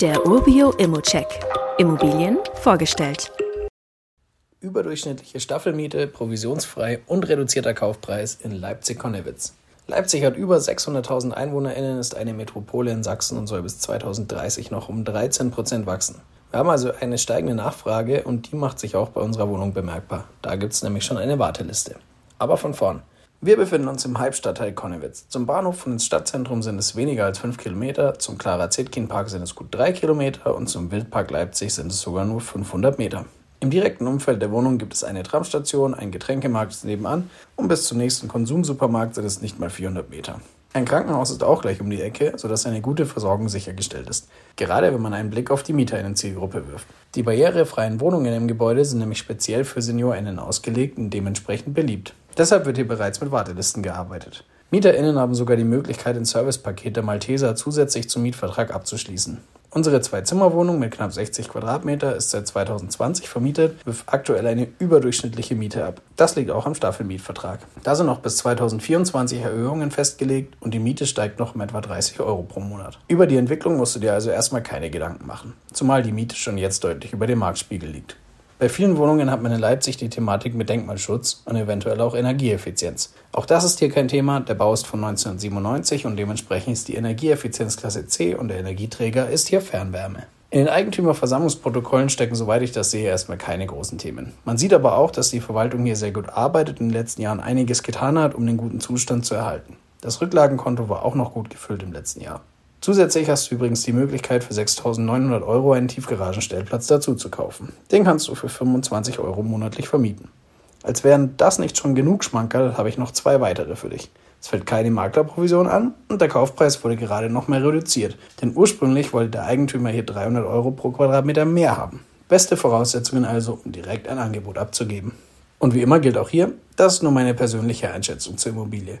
Der Urbio Immocheck. Immobilien vorgestellt. Überdurchschnittliche Staffelmiete, provisionsfrei und reduzierter Kaufpreis in Leipzig-Konnewitz. Leipzig hat über 600.000 EinwohnerInnen, ist eine Metropole in Sachsen und soll bis 2030 noch um 13 Prozent wachsen. Wir haben also eine steigende Nachfrage und die macht sich auch bei unserer Wohnung bemerkbar. Da gibt es nämlich schon eine Warteliste. Aber von vorn. Wir befinden uns im Halbstadtteil Konnewitz. Zum Bahnhof und ins Stadtzentrum sind es weniger als 5 Kilometer, zum Clara Zetkin Park sind es gut 3 Kilometer und zum Wildpark Leipzig sind es sogar nur 500 Meter. Im direkten Umfeld der Wohnung gibt es eine Tramstation, ein Getränkemarkt nebenan und bis zum nächsten Konsumsupermarkt sind es nicht mal 400 Meter. Ein Krankenhaus ist auch gleich um die Ecke, sodass eine gute Versorgung sichergestellt ist. Gerade wenn man einen Blick auf die MieterInnen-Zielgruppe wirft. Die barrierefreien Wohnungen im Gebäude sind nämlich speziell für SeniorInnen ausgelegt und dementsprechend beliebt. Deshalb wird hier bereits mit Wartelisten gearbeitet. MieterInnen haben sogar die Möglichkeit, ein Servicepaket der Malteser zusätzlich zum Mietvertrag abzuschließen. Unsere Zwei-Zimmer-Wohnung mit knapp 60 Quadratmeter ist seit 2020 vermietet, wirft aktuell eine überdurchschnittliche Miete ab. Das liegt auch am Staffelmietvertrag. Da sind noch bis 2024 Erhöhungen festgelegt und die Miete steigt noch um etwa 30 Euro pro Monat. Über die Entwicklung musst du dir also erstmal keine Gedanken machen, zumal die Miete schon jetzt deutlich über dem Marktspiegel liegt. Bei vielen Wohnungen hat man in Leipzig die Thematik mit Denkmalschutz und eventuell auch Energieeffizienz. Auch das ist hier kein Thema, der Bau ist von 1997 und dementsprechend ist die Energieeffizienzklasse C und der Energieträger ist hier Fernwärme. In den Eigentümerversammlungsprotokollen stecken, soweit ich das sehe, erstmal keine großen Themen. Man sieht aber auch, dass die Verwaltung hier sehr gut arbeitet und in den letzten Jahren einiges getan hat, um den guten Zustand zu erhalten. Das Rücklagenkonto war auch noch gut gefüllt im letzten Jahr. Zusätzlich hast du übrigens die Möglichkeit, für 6.900 Euro einen Tiefgaragenstellplatz dazu zu kaufen. Den kannst du für 25 Euro monatlich vermieten. Als wären das nicht schon genug Schmankerl, habe ich noch zwei weitere für dich. Es fällt keine Maklerprovision an und der Kaufpreis wurde gerade noch mehr reduziert, denn ursprünglich wollte der Eigentümer hier 300 Euro pro Quadratmeter mehr haben. Beste Voraussetzungen also, um direkt ein Angebot abzugeben. Und wie immer gilt auch hier, das ist nur meine persönliche Einschätzung zur Immobilie.